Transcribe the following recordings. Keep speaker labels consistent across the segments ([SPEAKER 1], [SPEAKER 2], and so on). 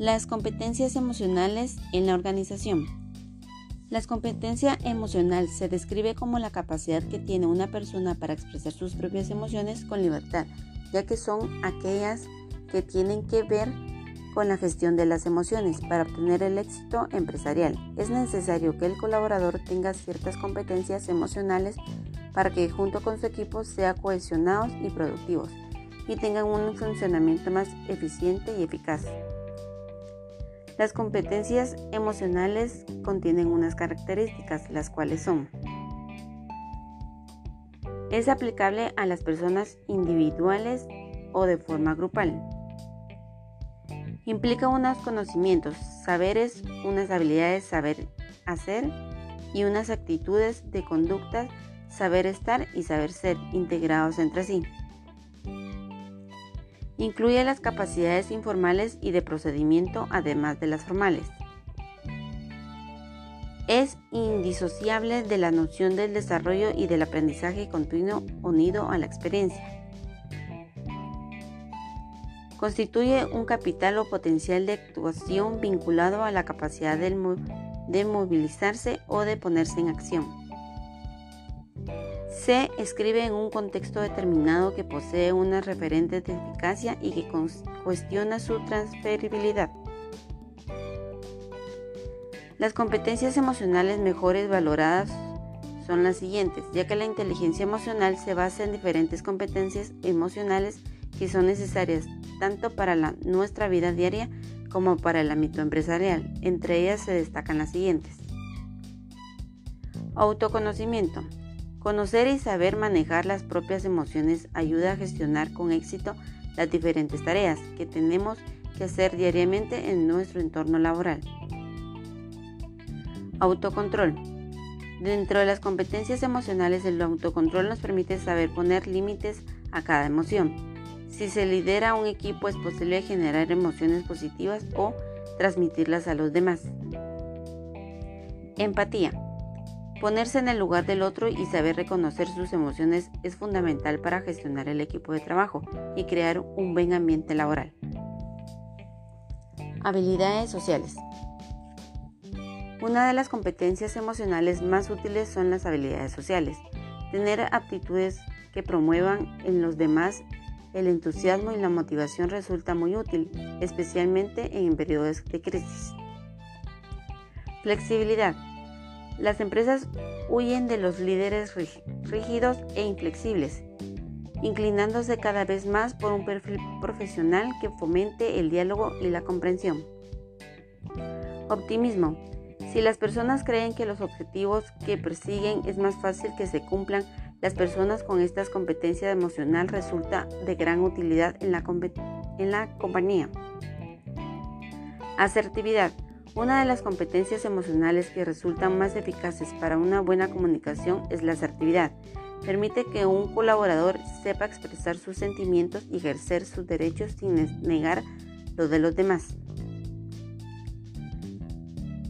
[SPEAKER 1] Las competencias emocionales en la organización. La competencia emocional se describe como la capacidad que tiene una persona para expresar sus propias emociones con libertad, ya que son aquellas que tienen que ver con la gestión de las emociones. Para obtener el éxito empresarial es necesario que el colaborador tenga ciertas competencias emocionales para que junto con su equipo sea cohesionados y productivos y tengan un funcionamiento más eficiente y eficaz. Las competencias emocionales contienen unas características, las cuales son es aplicable a las personas individuales o de forma grupal. Implica unos conocimientos, saberes, unas habilidades, saber hacer y unas actitudes de conducta, saber estar y saber ser integrados entre sí. Incluye las capacidades informales y de procedimiento además de las formales. Es indisociable de la noción del desarrollo y del aprendizaje continuo unido a la experiencia. Constituye un capital o potencial de actuación vinculado a la capacidad de, movilizarse o de ponerse en acción. Se escribe en un contexto determinado que posee unas referentes de eficacia y que cuestiona su transferibilidad. Las competencias emocionales mejores valoradas son las siguientes, ya que la inteligencia emocional se basa en diferentes competencias emocionales que son necesarias tanto para nuestra vida diaria como para el ámbito empresarial. Entre ellas se destacan las siguientes. Autoconocimiento. Conocer y saber manejar las propias emociones ayuda a gestionar con éxito las diferentes tareas que tenemos que hacer diariamente en nuestro entorno laboral. Autocontrol. Dentro de las competencias emocionales, el autocontrol nos permite saber poner límites a cada emoción. Si se lidera un equipo es posible generar emociones positivas o transmitirlas a los demás. Empatía. Ponerse en el lugar del otro y saber reconocer sus emociones es fundamental para gestionar el equipo de trabajo y crear un buen ambiente laboral. Habilidades sociales. Una de las competencias emocionales más útiles son las habilidades sociales. Tener aptitudes que promuevan en los demás el entusiasmo y la motivación resulta muy útil, especialmente en periodos de crisis. Flexibilidad. Las empresas huyen de los líderes rígidos e inflexibles, inclinándose cada vez más por un perfil profesional que fomente el diálogo y la comprensión. Optimismo. Si las personas creen que los objetivos que persiguen es más fácil que se cumplan, las personas con estas competencias emocional resulta de gran utilidad en la, en la compañía. Asertividad. Una de las competencias emocionales que resultan más eficaces para una buena comunicación es la asertividad. Permite que un colaborador sepa expresar sus sentimientos y ejercer sus derechos sin negar los de los demás.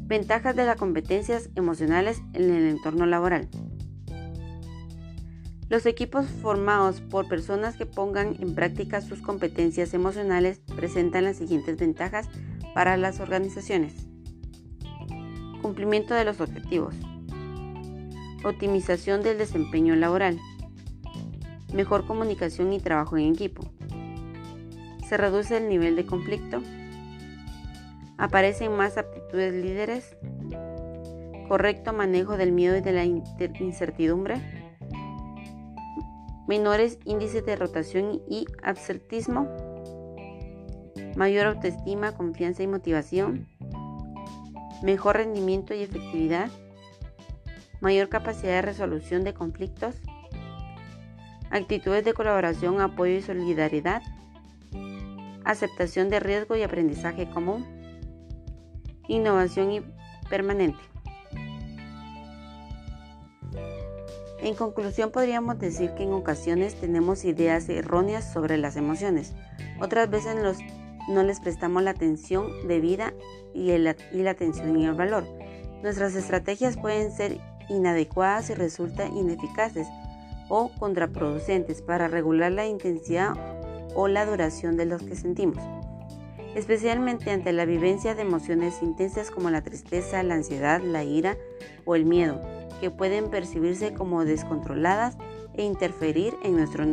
[SPEAKER 1] Ventajas de las competencias emocionales en el entorno laboral. Los equipos formados por personas que pongan en práctica sus competencias emocionales presentan las siguientes ventajas para las organizaciones. Cumplimiento de los objetivos. Optimización del desempeño laboral. Mejor comunicación y trabajo en equipo. Se reduce el nivel de conflicto. Aparecen más aptitudes líderes. Correcto manejo del miedo y de la incertidumbre. Menores índices de rotación y absentismo. Mayor autoestima, confianza y motivación mejor rendimiento y efectividad, mayor capacidad de resolución de conflictos, actitudes de colaboración, apoyo y solidaridad, aceptación de riesgo y aprendizaje común, innovación y permanente. En conclusión, podríamos decir que en ocasiones tenemos ideas erróneas sobre las emociones. Otras veces los no les prestamos la atención debida y, la atención y el valor. Nuestras estrategias pueden ser inadecuadas y resultan ineficaces o contraproducentes para regular la intensidad o la duración de los que sentimos. especialmente ante la vivencia de emociones intensas como la tristeza, la ansiedad, la ira o el miedo, que pueden percibirse como descontroladas e interferir en nuestro,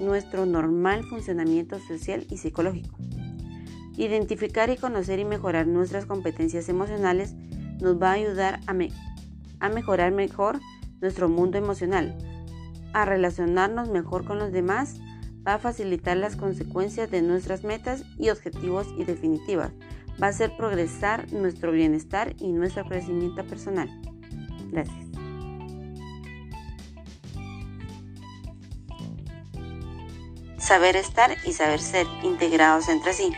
[SPEAKER 1] nuestro normal funcionamiento social y psicológico. Identificar y conocer y mejorar nuestras competencias emocionales nos va a ayudar a, a mejorar mejor nuestro mundo emocional, a relacionarnos mejor con los demás, va a facilitar las consecuencias de nuestras metas y objetivos y definitivas, va a hacer progresar nuestro bienestar y nuestro crecimiento personal. Gracias. Saber estar y saber ser integrados entre sí.